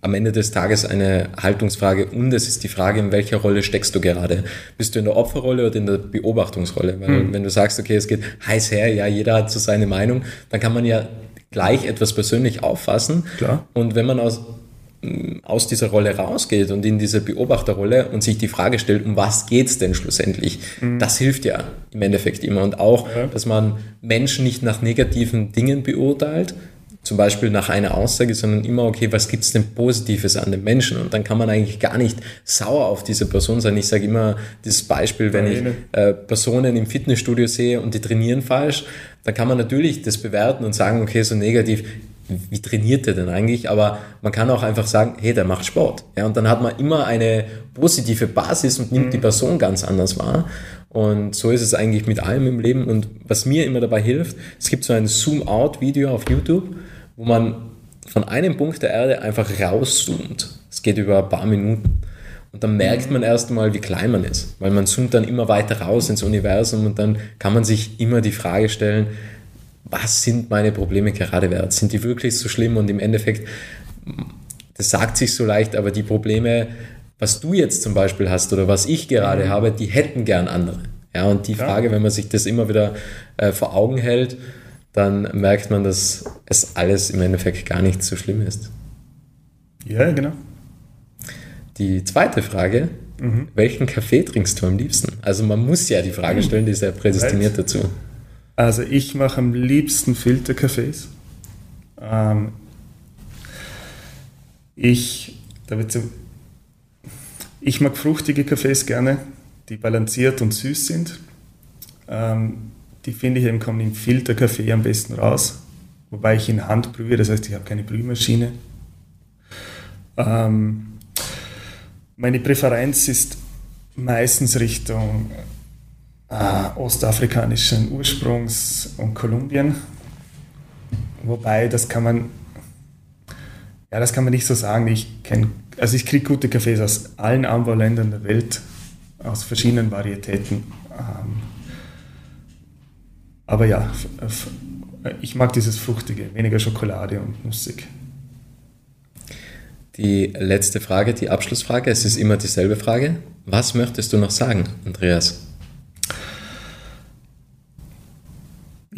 am Ende des Tages eine Haltungsfrage und es ist die Frage, in welcher Rolle steckst du gerade? Bist du in der Opferrolle oder in der Beobachtungsrolle? Weil mhm. wenn du sagst, okay, es geht heiß her, ja, jeder hat so seine Meinung, dann kann man ja gleich etwas persönlich auffassen. Klar. Und wenn man aus aus dieser Rolle rausgeht und in diese Beobachterrolle und sich die Frage stellt, um was geht es denn schlussendlich? Mhm. Das hilft ja im Endeffekt immer. Und auch, ja. dass man Menschen nicht nach negativen Dingen beurteilt, zum Beispiel nach einer Aussage, sondern immer, okay, was gibt es denn Positives an den Menschen? Und dann kann man eigentlich gar nicht sauer auf diese Person sein. Ich sage immer dieses Beispiel, wenn ich äh, Personen im Fitnessstudio sehe und die trainieren falsch, dann kann man natürlich das bewerten und sagen, okay, so negativ, wie trainiert der denn eigentlich? Aber man kann auch einfach sagen, hey, der macht Sport. Ja, und dann hat man immer eine positive Basis und nimmt mhm. die Person ganz anders wahr. Und so ist es eigentlich mit allem im Leben. Und was mir immer dabei hilft, es gibt so ein Zoom-Out-Video auf YouTube, wo man von einem Punkt der Erde einfach rauszoomt. Es geht über ein paar Minuten. Und dann merkt man erst mal, wie klein man ist, weil man zoomt dann immer weiter raus ins Universum und dann kann man sich immer die Frage stellen, was sind meine Probleme gerade wert? Sind die wirklich so schlimm? Und im Endeffekt, das sagt sich so leicht, aber die Probleme, was du jetzt zum Beispiel hast oder was ich gerade mhm. habe, die hätten gern andere. Ja, und die Frage, wenn man sich das immer wieder äh, vor Augen hält, dann merkt man, dass es alles im Endeffekt gar nicht so schlimm ist. Ja, genau. Die zweite Frage, mhm. welchen Kaffee trinkst du am liebsten? Also man muss ja die Frage stellen, die ist ja prädestiniert dazu. Also ich mache am liebsten Filterkaffees. Ähm, ich, da wird so, ich mag fruchtige Kaffees gerne, die balanciert und süß sind. Ähm, die finde ich eben kommen im Filterkaffee am besten raus, wobei ich in Hand brühe, das heißt ich habe keine Brühmaschine. Ähm, meine Präferenz ist meistens Richtung äh, ostafrikanischen Ursprungs und Kolumbien. Wobei, das kann man, ja, das kann man nicht so sagen. Ich kenne, also ich kriege gute Kaffees aus allen Anbauländern der Welt, aus verschiedenen Varietäten. Ähm, aber ja, ich mag dieses Fruchtige, weniger Schokolade und nussig. Die letzte Frage, die Abschlussfrage, es ist immer dieselbe Frage. Was möchtest du noch sagen, Andreas?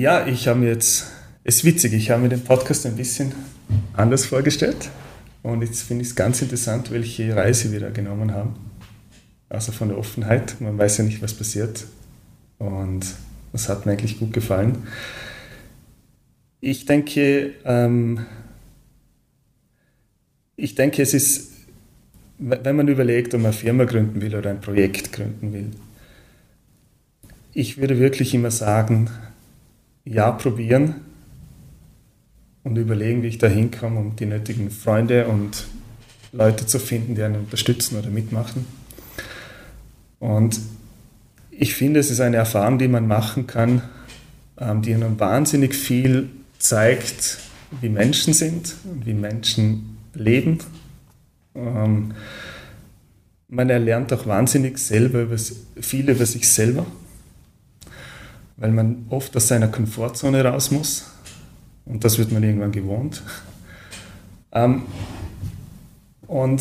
Ja, ich habe mir jetzt, es ist witzig, ich habe mir den Podcast ein bisschen anders vorgestellt und jetzt finde ich es ganz interessant, welche Reise wir da genommen haben. Also von der Offenheit, man weiß ja nicht, was passiert und das hat mir eigentlich gut gefallen. Ich denke, ähm, ich denke, es ist, wenn man überlegt, ob man eine Firma gründen will oder ein Projekt gründen will, ich würde wirklich immer sagen, ja probieren und überlegen, wie ich da hinkomme, um die nötigen Freunde und Leute zu finden, die einen unterstützen oder mitmachen. Und ich finde, es ist eine Erfahrung, die man machen kann, ähm, die einem wahnsinnig viel zeigt, wie Menschen sind, wie Menschen leben. Ähm, man erlernt auch wahnsinnig selber über, viel über sich selber weil man oft aus seiner Komfortzone raus muss und das wird man irgendwann gewohnt. *laughs* Ähm, und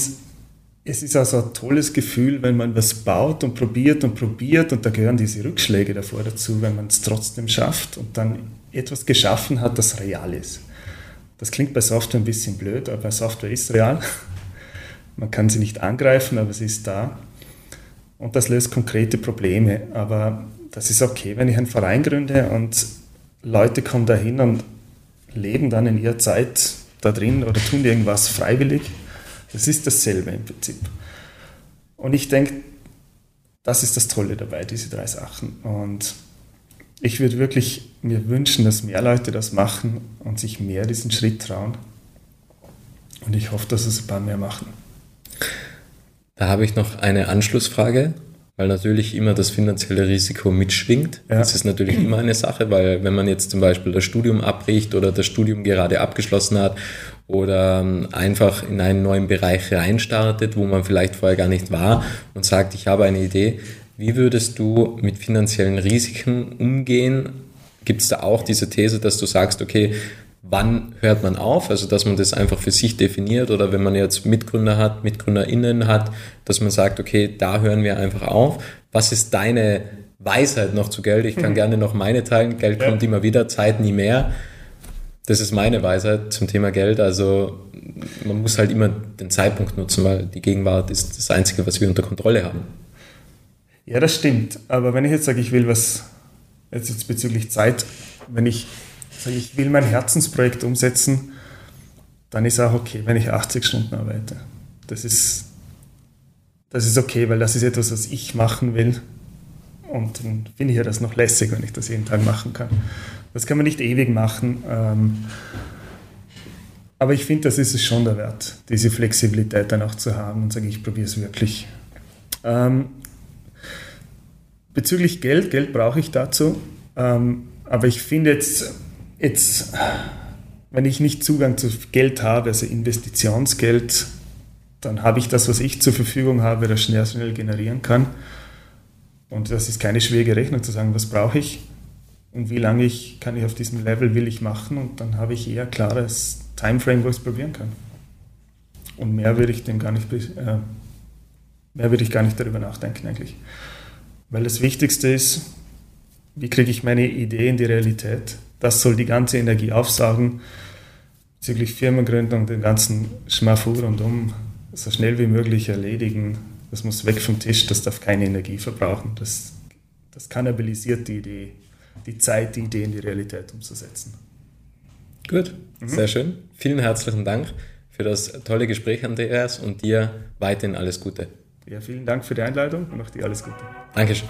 es ist also ein tolles Gefühl, wenn man was baut und probiert und probiert und da gehören diese Rückschläge davor dazu, wenn man es trotzdem schafft und dann etwas geschaffen hat, das real ist. Das klingt bei Software ein bisschen blöd, aber Software ist real. *laughs* Man kann sie nicht angreifen, aber sie ist da. Und das löst konkrete Probleme. Aber das ist okay, wenn ich einen Verein gründe und Leute kommen dahin und leben dann in ihrer Zeit da drin oder tun irgendwas freiwillig. Das ist dasselbe im Prinzip. Und ich denke, das ist das Tolle dabei, diese drei Sachen. Und ich würde wirklich mir wünschen, dass mehr Leute das machen und sich mehr diesen Schritt trauen. Und ich hoffe, dass es ein paar mehr machen. Da habe ich noch eine Anschlussfrage weil natürlich immer das finanzielle Risiko mitschwingt. Ja. Das ist natürlich immer eine Sache, weil wenn man jetzt zum Beispiel das Studium abbricht oder das Studium gerade abgeschlossen hat oder ähm, einfach in einen neuen Bereich reinstartet, wo man vielleicht vorher gar nicht war und sagt, ich habe eine Idee, wie würdest du mit finanziellen Risiken umgehen? Gibt es da auch diese These, dass du sagst, okay, wann hört man auf, also dass man das einfach für sich definiert oder wenn man jetzt Mitgründer hat, MitgründerInnen hat, dass man sagt, okay, da hören wir einfach auf. Was ist deine Weisheit noch zu Geld? Ich kann mhm. gerne noch meine teilen. Geld ja. kommt immer wieder, Zeit nie mehr. Das ist meine Weisheit zum Thema Geld. Also man muss halt immer den Zeitpunkt nutzen, weil die Gegenwart ist das Einzige, was wir unter Kontrolle haben. Ja, das stimmt. Aber wenn ich jetzt sage, ich will was jetzt, jetzt bezüglich Zeit, wenn ich sage, ich will mein Herzensprojekt umsetzen, dann ist auch okay, wenn ich 80 Stunden arbeite. Das ist, das ist okay, weil das ist etwas, was ich machen will. Und dann finde ich ja das noch lässig, wenn ich das jeden Tag machen kann. Das kann man nicht ewig machen. Ähm, aber ich finde, das ist es schon der Wert, diese Flexibilität dann auch zu haben und sage, ich probiere es wirklich. Ähm, bezüglich Geld, Geld brauche ich dazu. Ähm, aber ich finde jetzt, Jetzt, wenn ich nicht Zugang zu Geld habe, also Investitionsgeld, dann habe ich das, was ich zur Verfügung habe, das schnell, schnell generieren kann. Und das ist keine schwierige Rechnung zu sagen, was brauche ich und wie lange ich, kann ich auf diesem Level will ich machen und dann habe ich eher klares Timeframe, wo ich es probieren kann. Und mehr würde ich dem gar nicht, äh, mehr würde ich gar nicht darüber nachdenken eigentlich. Weil das Wichtigste ist, wie kriege ich meine Idee in die Realität? Das soll die ganze Energie aufsaugen, bezüglich Firmengründung, den ganzen Schmafu rundum so schnell wie möglich erledigen. Das muss weg vom Tisch, das darf keine Energie verbrauchen. Das, das kannibalisiert die Idee, die Zeit, die Idee in die Realität umzusetzen. Gut, mhm. sehr schön. Vielen herzlichen Dank für das tolle Gespräch, Andreas, und dir weiterhin alles Gute. Ja, vielen Dank für die Einladung und auch dir alles Gute. Dankeschön.